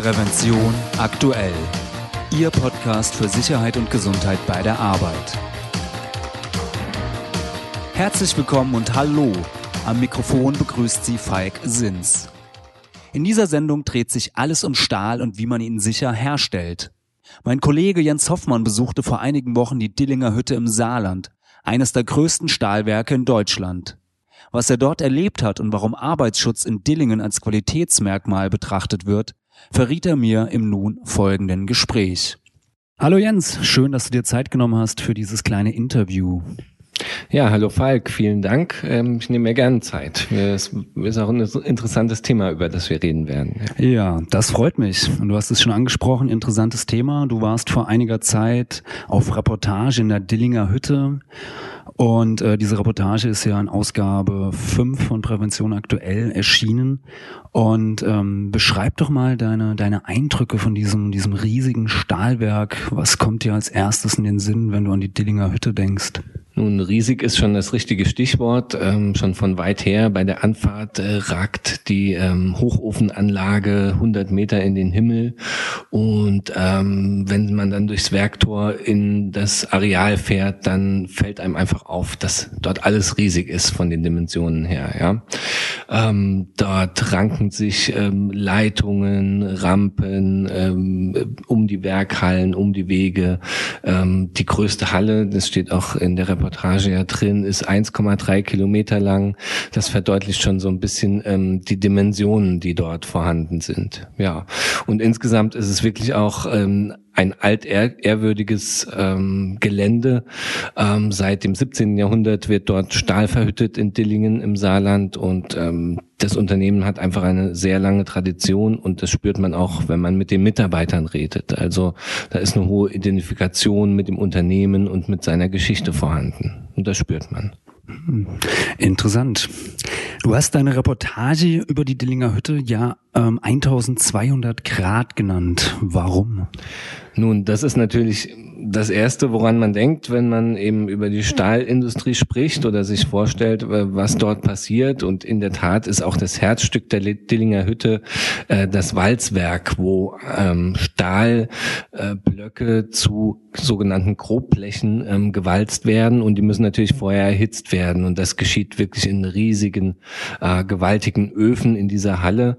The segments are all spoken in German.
Prävention aktuell. Ihr Podcast für Sicherheit und Gesundheit bei der Arbeit. Herzlich willkommen und hallo. Am Mikrofon begrüßt Sie Falk Sins. In dieser Sendung dreht sich alles um Stahl und wie man ihn sicher herstellt. Mein Kollege Jens Hoffmann besuchte vor einigen Wochen die Dillinger Hütte im Saarland, eines der größten Stahlwerke in Deutschland. Was er dort erlebt hat und warum Arbeitsschutz in Dillingen als Qualitätsmerkmal betrachtet wird, verriet er mir im nun folgenden Gespräch. Hallo Jens, schön, dass du dir Zeit genommen hast für dieses kleine Interview. Ja, hallo Falk, vielen Dank. Ähm, ich nehme mir gerne Zeit. Es ist auch ein interessantes Thema, über das wir reden werden. Ja, das freut mich. Und du hast es schon angesprochen, interessantes Thema. Du warst vor einiger Zeit auf Reportage in der Dillinger Hütte und äh, diese Reportage ist ja in Ausgabe 5 von Prävention aktuell erschienen. Und ähm, beschreib doch mal deine, deine Eindrücke von diesem, diesem riesigen Stahlwerk. Was kommt dir als erstes in den Sinn, wenn du an die Dillinger Hütte denkst? Nun, riesig ist schon das richtige Stichwort. Ähm, schon von weit her bei der Anfahrt äh, ragt die ähm, Hochofenanlage 100 Meter in den Himmel. Und ähm, wenn man dann durchs Werktor in das Areal fährt, dann fällt einem einfach auf, dass dort alles riesig ist von den Dimensionen her. Ja, ähm, dort ranken sich ähm, Leitungen, Rampen ähm, um die Werkhallen, um die Wege. die größte Halle, das steht auch in der Reportage ja drin, ist 1,3 Kilometer lang. Das verdeutlicht schon so ein bisschen ähm, die Dimensionen, die dort vorhanden sind. Ja, und insgesamt ist es wirklich auch ähm, ein altehrwürdiges ähm, Gelände. Ähm, seit dem 17. Jahrhundert wird dort Stahl verhüttet in Dillingen im Saarland und ähm, das Unternehmen hat einfach eine sehr lange Tradition und das spürt man auch, wenn man mit den Mitarbeitern redet. Also da ist eine hohe Identifikation mit dem Unternehmen und mit seiner Geschichte vorhanden und das spürt man. Interessant. Du hast deine Reportage über die Dillinger Hütte ja ähm, 1200 Grad genannt. Warum? Nun, das ist natürlich das Erste, woran man denkt, wenn man eben über die Stahlindustrie spricht oder sich vorstellt, was dort passiert. Und in der Tat ist auch das Herzstück der Dillinger Hütte äh, das Walzwerk, wo ähm, Stahlblöcke äh, zu sogenannten Grobflächen ähm, gewalzt werden und die müssen natürlich vorher erhitzt werden. Und das geschieht wirklich in riesigen, äh, gewaltigen Öfen in dieser Halle.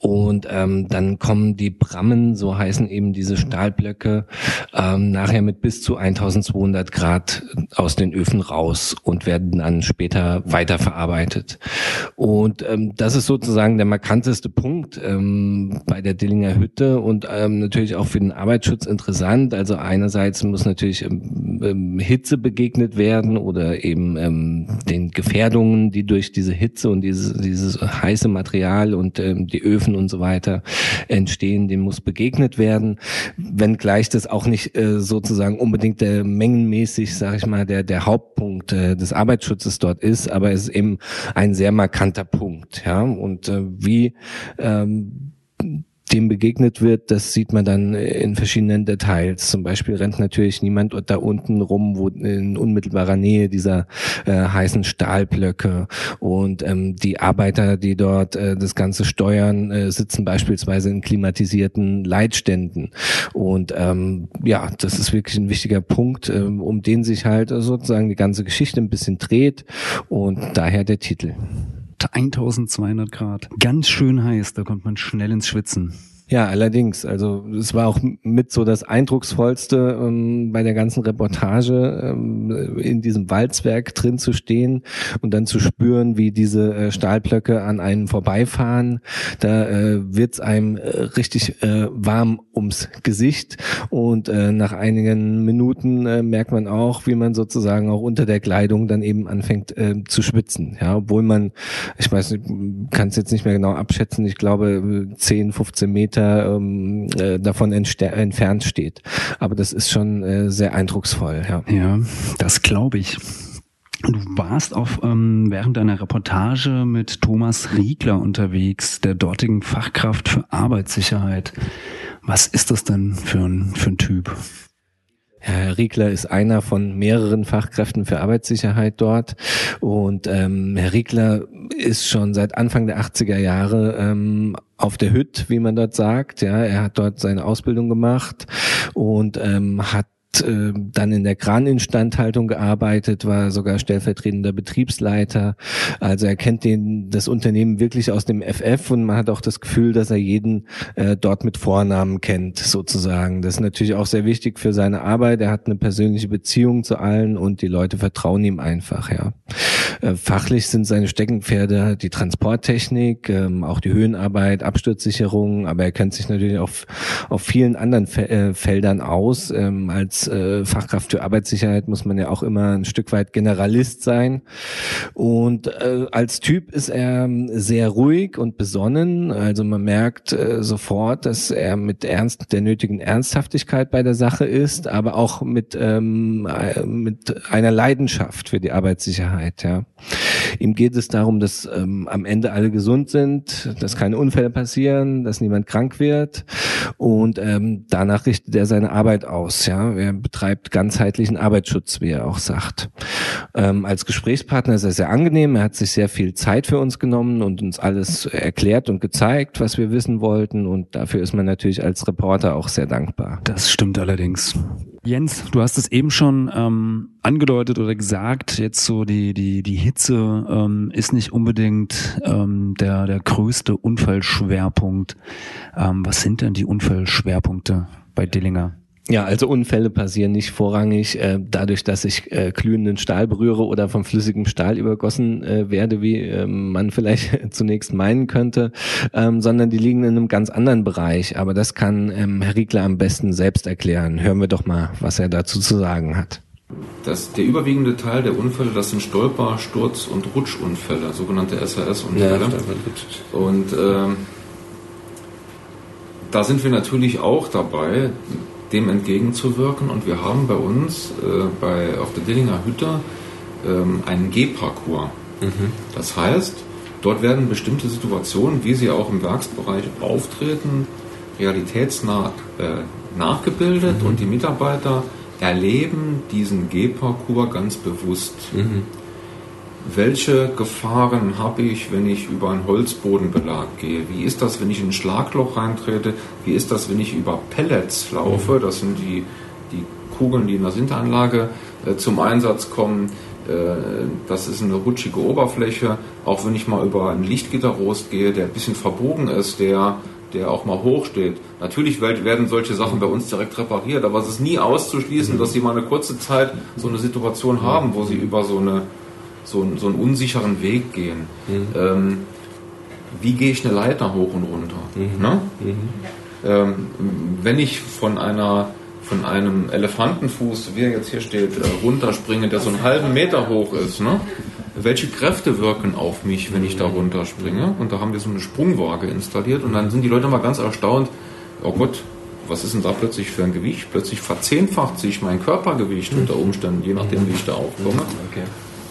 Und ähm, dann kommen die Brammen, so heißen eben diese Stahlblöcke, ähm, nachher mit bis zu 1200 Grad aus den Öfen raus und werden dann später weiterverarbeitet. Und ähm, das ist sozusagen der markanteste Punkt ähm, bei der Dillinger Hütte und ähm, natürlich auch für den Arbeitsschutz interessant. Also einerseits muss natürlich ähm, ähm, Hitze begegnet werden oder eben ähm, den Gefährdungen, die durch diese Hitze und dieses, dieses heiße Material und ähm, die Öfen Stoffen und so weiter entstehen, dem muss begegnet werden, wenngleich das auch nicht äh, sozusagen unbedingt der mengenmäßig, sage ich mal, der der Hauptpunkt äh, des Arbeitsschutzes dort ist, aber es ist eben ein sehr markanter Punkt, ja. Und äh, wie ähm, dem begegnet wird, das sieht man dann in verschiedenen Details. Zum Beispiel rennt natürlich niemand da unten rum, wo in unmittelbarer Nähe dieser äh, heißen Stahlblöcke und ähm, die Arbeiter, die dort äh, das Ganze steuern, äh, sitzen beispielsweise in klimatisierten Leitständen. Und ähm, ja, das ist wirklich ein wichtiger Punkt, ähm, um den sich halt sozusagen die ganze Geschichte ein bisschen dreht und daher der Titel. 1200 Grad. Ganz schön heiß, da kommt man schnell ins Schwitzen. Ja, allerdings. Also es war auch mit so das eindrucksvollste ähm, bei der ganzen Reportage ähm, in diesem Walzwerk drin zu stehen und dann zu spüren, wie diese äh, Stahlblöcke an einem vorbeifahren. Da äh, wird's einem äh, richtig äh, warm ums Gesicht und äh, nach einigen Minuten äh, merkt man auch, wie man sozusagen auch unter der Kleidung dann eben anfängt zu schwitzen. Ja, obwohl man, ich weiß, kann es jetzt nicht mehr genau abschätzen. Ich glaube 10, 15 Meter Meter ähm, äh, davon entfernt steht. Aber das ist schon äh, sehr eindrucksvoll. Ja, ja das glaube ich. Du warst auf, ähm, während deiner Reportage mit Thomas Riegler unterwegs, der dortigen Fachkraft für Arbeitssicherheit. Was ist das denn für ein, für ein Typ? Herr Riegler ist einer von mehreren Fachkräften für Arbeitssicherheit dort. Und ähm, Herr Riegler ist schon seit Anfang der 80er Jahre ähm, auf der Hüt, wie man dort sagt. Ja, er hat dort seine Ausbildung gemacht und ähm, hat äh, dann in der Kraninstandhaltung gearbeitet, war sogar stellvertretender Betriebsleiter. Also er kennt den, das Unternehmen wirklich aus dem FF und man hat auch das Gefühl, dass er jeden äh, dort mit Vornamen kennt, sozusagen. Das ist natürlich auch sehr wichtig für seine Arbeit. Er hat eine persönliche Beziehung zu allen und die Leute vertrauen ihm einfach, ja. Äh, fachlich sind seine Steckenpferde die Transporttechnik, ähm, auch die Höhenarbeit, Absturzsicherung, aber er kennt sich natürlich auch auf vielen anderen Fe äh, Feldern aus ähm, als äh, Fachkraft für Arbeitssicherheit muss man ja auch immer ein Stück weit Generalist sein. Und äh, als Typ ist er sehr ruhig und besonnen. Also man merkt äh, sofort, dass er mit Ernst der nötigen Ernsthaftigkeit bei der Sache ist, aber auch mit ähm, äh, mit einer Leidenschaft für die Arbeitssicherheit. Ja, ihm geht es darum, dass ähm, am Ende alle gesund sind, dass keine Unfälle passieren, dass niemand krank wird und ähm, danach richtet er seine Arbeit aus. Ja, er betreibt ganzheitlichen Arbeitsschutz, wie er auch sagt. Ähm, als Gesprächspartner ist er sehr angenehm. Er hat sich sehr viel Zeit für uns genommen und uns alles erklärt und gezeigt, was wir wissen wollten. Und dafür ist man natürlich als Reporter auch sehr dankbar. Das stimmt allerdings. Jens, du hast es eben schon ähm, angedeutet oder gesagt, jetzt so die, die, die Hitze ähm, ist nicht unbedingt ähm, der, der größte Unfallschwerpunkt. Ähm, was sind denn die Unfallschwerpunkte bei Dillinger? Ja, also Unfälle passieren nicht vorrangig äh, dadurch, dass ich äh, glühenden Stahl berühre oder von flüssigem Stahl übergossen äh, werde, wie äh, man vielleicht zunächst meinen könnte, ähm, sondern die liegen in einem ganz anderen Bereich. Aber das kann ähm, Herr Riegler am besten selbst erklären. Hören wir doch mal, was er dazu zu sagen hat. Das, der überwiegende Teil der Unfälle, das sind Stolper-, Sturz- und Rutschunfälle, sogenannte SAS-Unfälle. Ja, und ähm, da sind wir natürlich auch dabei, dem entgegenzuwirken. Und wir haben bei uns äh, bei, auf der Dillinger Hütte ähm, einen G-Parcours. Mhm. Das heißt, dort werden bestimmte Situationen, wie sie auch im Werksbereich auftreten, realitätsnah äh, nachgebildet mhm. und die Mitarbeiter erleben diesen G-Parcours ganz bewusst. Mhm welche Gefahren habe ich, wenn ich über einen Holzbodenbelag gehe? Wie ist das, wenn ich in ein Schlagloch reintrete? Wie ist das, wenn ich über Pellets laufe? Mhm. Das sind die, die Kugeln, die in der Sinteranlage äh, zum Einsatz kommen. Äh, das ist eine rutschige Oberfläche. Auch wenn ich mal über einen Lichtgitterrost gehe, der ein bisschen verbogen ist, der, der auch mal hoch steht. Natürlich werden solche Sachen bei uns direkt repariert, aber es ist nie auszuschließen, mhm. dass sie mal eine kurze Zeit so eine Situation haben, wo sie über so eine so, so einen unsicheren Weg gehen. Mhm. Ähm, wie gehe ich eine Leiter hoch und runter? Mhm. Ne? Mhm. Ähm, wenn ich von einer von einem Elefantenfuß, wie er jetzt hier steht, äh, runterspringe, der so einen halben Meter hoch ist, ne? welche Kräfte wirken auf mich, wenn ich da runterspringe? Und da haben wir so eine Sprungwaage installiert und dann sind die Leute mal ganz erstaunt, oh Gott, was ist denn da plötzlich für ein Gewicht? Plötzlich verzehnfacht sich mein Körpergewicht unter Umständen, je nachdem, wie ich da aufkomme. Okay.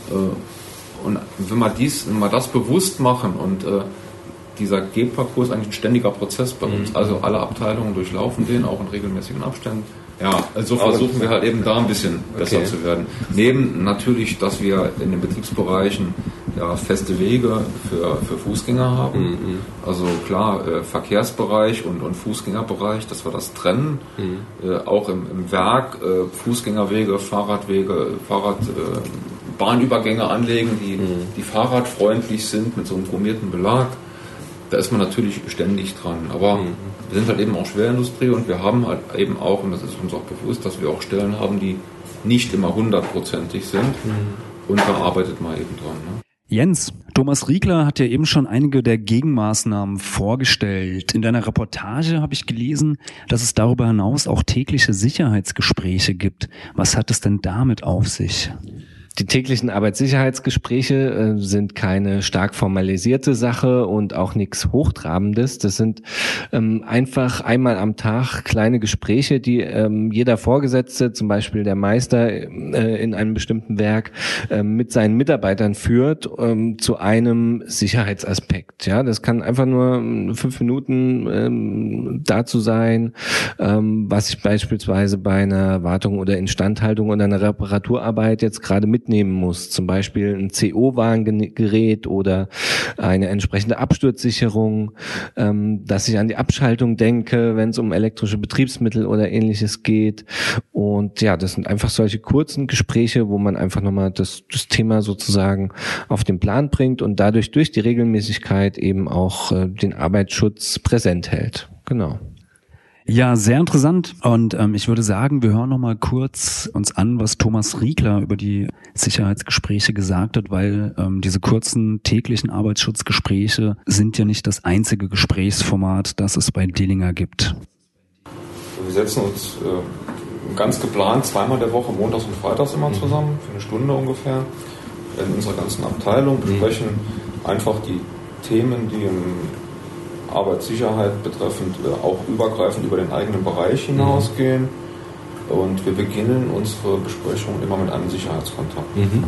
Äh, und wenn wir, dies, wenn wir das bewusst machen und äh, dieser G-Parcours ist eigentlich ein ständiger Prozess bei uns. Mhm. Also alle Abteilungen durchlaufen den, auch in regelmäßigen Abständen. Ja, also versuchen wir halt eben da ein bisschen besser okay. zu werden. Neben natürlich, dass wir in den Betriebsbereichen ja, feste Wege für, für Fußgänger haben. Mhm. Also klar, äh, Verkehrsbereich und, und Fußgängerbereich, dass wir das trennen. Mhm. Äh, auch im, im Werk äh, Fußgängerwege, Fahrradwege, Fahrrad, äh, Bahnübergänge anlegen, die, mhm. die fahrradfreundlich sind mit so einem chromierten Belag. Da ist man natürlich ständig dran. Aber mhm. wir sind halt eben auch Schwerindustrie und wir haben halt eben auch, und das ist uns auch bewusst, dass wir auch Stellen haben, die nicht immer hundertprozentig sind. Mhm. Und da arbeitet man eben dran. Ne? Jens, Thomas Riegler hat ja eben schon einige der Gegenmaßnahmen vorgestellt. In deiner Reportage habe ich gelesen, dass es darüber hinaus auch tägliche Sicherheitsgespräche gibt. Was hat es denn damit auf sich? Die täglichen Arbeitssicherheitsgespräche äh, sind keine stark formalisierte Sache und auch nichts Hochtrabendes. Das sind ähm, einfach einmal am Tag kleine Gespräche, die ähm, jeder Vorgesetzte, zum Beispiel der Meister äh, in einem bestimmten Werk, äh, mit seinen Mitarbeitern führt ähm, zu einem Sicherheitsaspekt. Ja, das kann einfach nur ähm, fünf Minuten ähm, dazu sein, ähm, was ich beispielsweise bei einer Wartung oder Instandhaltung oder einer Reparaturarbeit jetzt gerade mit mitnehmen muss, zum Beispiel ein CO-Warngerät oder eine entsprechende Absturzsicherung, ähm, dass ich an die Abschaltung denke, wenn es um elektrische Betriebsmittel oder ähnliches geht. Und ja, das sind einfach solche kurzen Gespräche, wo man einfach nochmal das, das Thema sozusagen auf den Plan bringt und dadurch durch die Regelmäßigkeit eben auch äh, den Arbeitsschutz präsent hält. Genau. Ja, sehr interessant. Und ähm, ich würde sagen, wir hören noch mal kurz uns an, was Thomas Riegler über die Sicherheitsgespräche gesagt hat, weil ähm, diese kurzen täglichen Arbeitsschutzgespräche sind ja nicht das einzige Gesprächsformat, das es bei Dillinger gibt. Wir setzen uns äh, ganz geplant zweimal der Woche, montags und freitags immer zusammen, für eine Stunde ungefähr, in unserer ganzen Abteilung, besprechen einfach die Themen, die im Arbeitssicherheit betreffend äh, auch übergreifend über den eigenen Bereich hinausgehen. Mhm. Und wir beginnen unsere Besprechung immer mit einem Sicherheitskontakt. Mhm.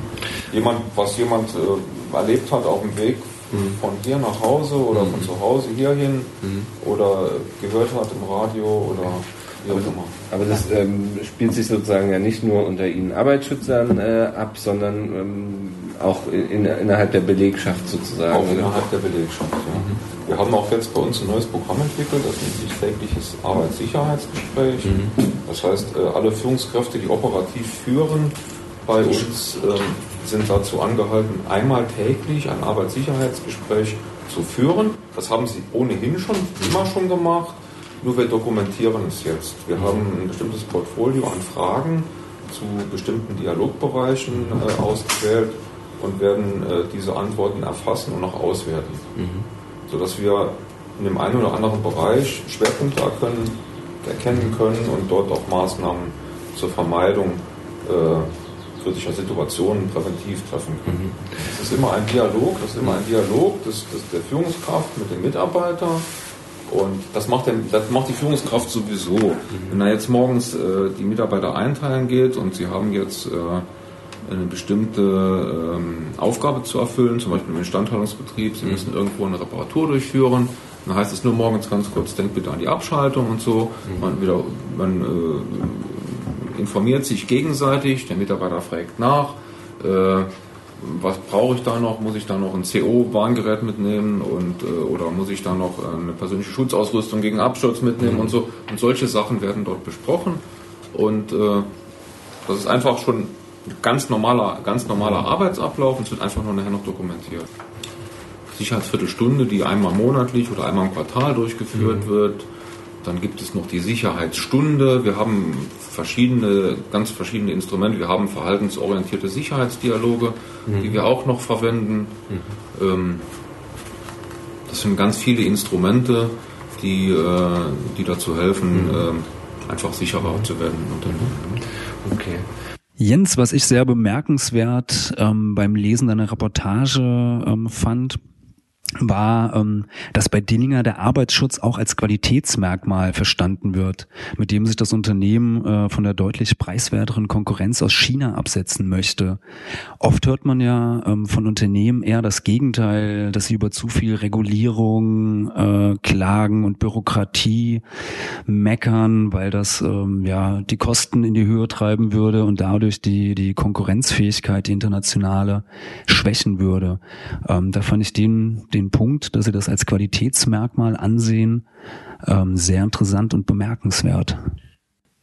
Jemand, was jemand äh, erlebt hat auf dem Weg mhm. von hier nach Hause oder von mhm. zu Hause hierhin mhm. oder gehört hat im Radio oder immer. Aber das ähm, spielt sich sozusagen ja nicht nur unter Ihnen Arbeitsschützern äh, ab, sondern ähm, auch in, innerhalb der Belegschaft sozusagen. Auch innerhalb der Belegschaft, ja. Mhm. Wir haben auch jetzt bei uns ein neues Programm entwickelt, das nennt sich tägliches Arbeitssicherheitsgespräch. Mhm. Das heißt, äh, alle Führungskräfte, die operativ führen, bei uns ähm, sind dazu angehalten, einmal täglich ein Arbeitssicherheitsgespräch zu führen. Das haben sie ohnehin schon immer schon gemacht, nur wir dokumentieren es jetzt. Wir haben ein bestimmtes Portfolio an Fragen zu bestimmten Dialogbereichen äh, ausgewählt und werden äh, diese Antworten erfassen und auch auswerten. Mhm sodass wir in dem einen oder anderen Bereich Schwerpunkte erkennen, erkennen können und dort auch Maßnahmen zur Vermeidung äh, kritischer Situationen präventiv treffen können. Es ist immer ein Dialog, das ist immer ein Dialog des, des, der Führungskraft mit dem Mitarbeiter. Und das macht, den, das macht die Führungskraft sowieso. Wenn er jetzt morgens äh, die Mitarbeiter einteilen geht und sie haben jetzt äh, eine bestimmte ähm, Aufgabe zu erfüllen, zum Beispiel im Instandhaltungsbetrieb. Sie mhm. müssen irgendwo eine Reparatur durchführen. Dann heißt es nur morgens ganz kurz, denkt bitte an die Abschaltung und so. Mhm. Man, wieder, man äh, informiert sich gegenseitig, der Mitarbeiter fragt nach. Äh, was brauche ich da noch? Muss ich da noch ein CO-Warngerät mitnehmen und äh, oder muss ich da noch eine persönliche Schutzausrüstung gegen Absturz mitnehmen mhm. und so? Und solche Sachen werden dort besprochen und äh, das ist einfach schon ganz normaler, ganz normaler Arbeitsablauf und es wird einfach nur nachher noch dokumentiert. Sicherheitsviertelstunde, die einmal monatlich oder einmal im Quartal durchgeführt mhm. wird. Dann gibt es noch die Sicherheitsstunde. Wir haben verschiedene, ganz verschiedene Instrumente. Wir haben verhaltensorientierte Sicherheitsdialoge, mhm. die wir auch noch verwenden. Mhm. Ähm, das sind ganz viele Instrumente, die, äh, die dazu helfen, mhm. äh, einfach sicherer zu werden Unternehmen. Okay. Jens, was ich sehr bemerkenswert ähm, beim Lesen deiner Reportage ähm, fand, war, ähm, dass bei Dillinger der Arbeitsschutz auch als Qualitätsmerkmal verstanden wird, mit dem sich das Unternehmen äh, von der deutlich preiswerteren Konkurrenz aus China absetzen möchte. Oft hört man ja ähm, von Unternehmen eher das Gegenteil, dass sie über zu viel Regulierung, äh, Klagen und Bürokratie meckern, weil das ähm, ja die Kosten in die Höhe treiben würde und dadurch die die Konkurrenzfähigkeit, die internationale, schwächen würde. Da fand ich den den Punkt, dass Sie das als Qualitätsmerkmal ansehen, ähm, sehr interessant und bemerkenswert.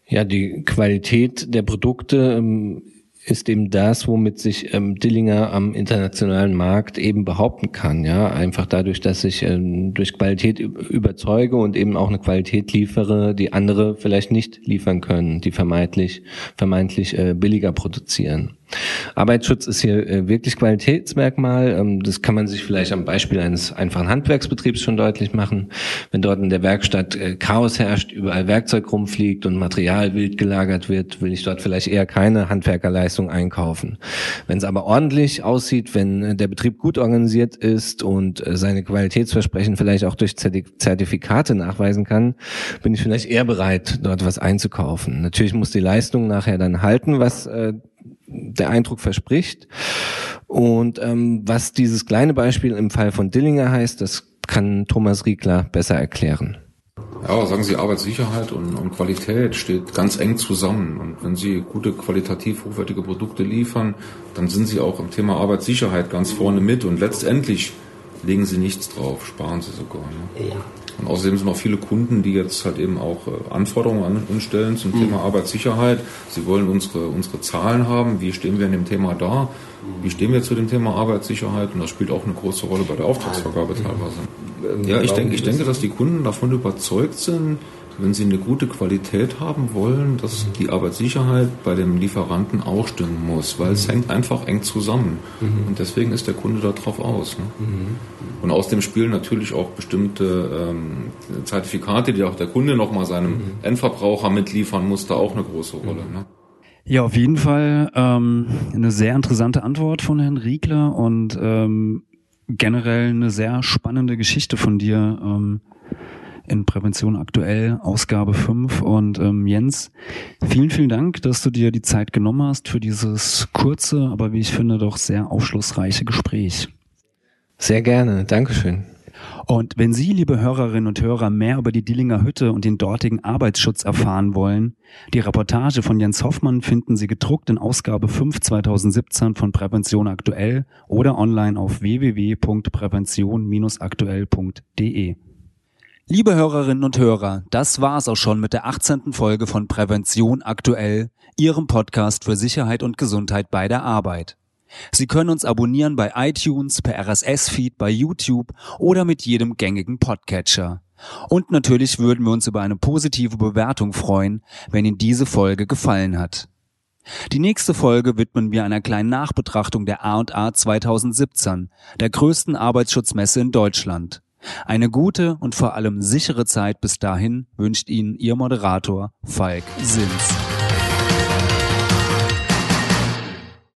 Ja, die Qualität der Produkte ähm, ist eben das, womit sich ähm, Dillinger am internationalen Markt eben behaupten kann. Ja, einfach dadurch, dass ich ähm, durch Qualität überzeuge und eben auch eine Qualität liefere, die andere vielleicht nicht liefern können, die vermeintlich vermeintlich äh, billiger produzieren. Arbeitsschutz ist hier äh, wirklich Qualitätsmerkmal. Ähm, das kann man sich vielleicht am Beispiel eines einfachen Handwerksbetriebs schon deutlich machen. Wenn dort in der Werkstatt äh, Chaos herrscht, überall Werkzeug rumfliegt und Material wild gelagert wird, will ich dort vielleicht eher keine Handwerkerleistung einkaufen. Wenn es aber ordentlich aussieht, wenn äh, der Betrieb gut organisiert ist und seine Qualitätsversprechen vielleicht auch durch Zertifikate nachweisen kann, bin ich vielleicht eher bereit, dort was einzukaufen. Natürlich muss die Leistung nachher dann halten, was der Eindruck verspricht. Und ähm, was dieses kleine Beispiel im Fall von Dillinger heißt, das kann Thomas Riegler besser erklären. Ja, sagen Sie, Arbeitssicherheit und, und Qualität steht ganz eng zusammen. Und wenn Sie gute, qualitativ hochwertige Produkte liefern, dann sind Sie auch im Thema Arbeitssicherheit ganz vorne mit. Und letztendlich legen Sie nichts drauf, sparen Sie sogar. Ne? Ja. Und außerdem sind auch viele Kunden, die jetzt halt eben auch äh, Anforderungen an uns stellen zum mhm. Thema Arbeitssicherheit. Sie wollen unsere, unsere Zahlen haben. Wie stehen wir in dem Thema da? Wie stehen wir zu dem Thema Arbeitssicherheit? Und das spielt auch eine große Rolle bei der Auftragsvergabe teilweise. Ja, ich denke, ich denke, dass die Kunden davon überzeugt sind, wenn Sie eine gute Qualität haben wollen, dass die Arbeitssicherheit bei dem Lieferanten auch stimmen muss, weil es hängt einfach eng zusammen. Mhm. Und deswegen ist der Kunde darauf aus. Ne? Mhm. Und aus dem Spiel natürlich auch bestimmte ähm, Zertifikate, die auch der Kunde nochmal seinem mhm. Endverbraucher mitliefern muss, da auch eine große Rolle. Ne? Ja, auf jeden Fall ähm, eine sehr interessante Antwort von Herrn Riegler und ähm, generell eine sehr spannende Geschichte von dir. Ähm, in Prävention aktuell, Ausgabe 5. Und ähm, Jens, vielen, vielen Dank, dass du dir die Zeit genommen hast für dieses kurze, aber wie ich finde, doch sehr aufschlussreiche Gespräch. Sehr gerne, Dankeschön. Und wenn Sie, liebe Hörerinnen und Hörer, mehr über die Dillinger Hütte und den dortigen Arbeitsschutz erfahren wollen, die Reportage von Jens Hoffmann finden Sie gedruckt in Ausgabe 5 2017 von Prävention aktuell oder online auf www.prävention-aktuell.de. Liebe Hörerinnen und Hörer, das war's auch schon mit der 18. Folge von Prävention aktuell, Ihrem Podcast für Sicherheit und Gesundheit bei der Arbeit. Sie können uns abonnieren bei iTunes, per RSS-Feed, bei YouTube oder mit jedem gängigen Podcatcher. Und natürlich würden wir uns über eine positive Bewertung freuen, wenn Ihnen diese Folge gefallen hat. Die nächste Folge widmen wir einer kleinen Nachbetrachtung der A&A 2017, der größten Arbeitsschutzmesse in Deutschland. Eine gute und vor allem sichere Zeit bis dahin wünscht Ihnen Ihr Moderator Falk Sins.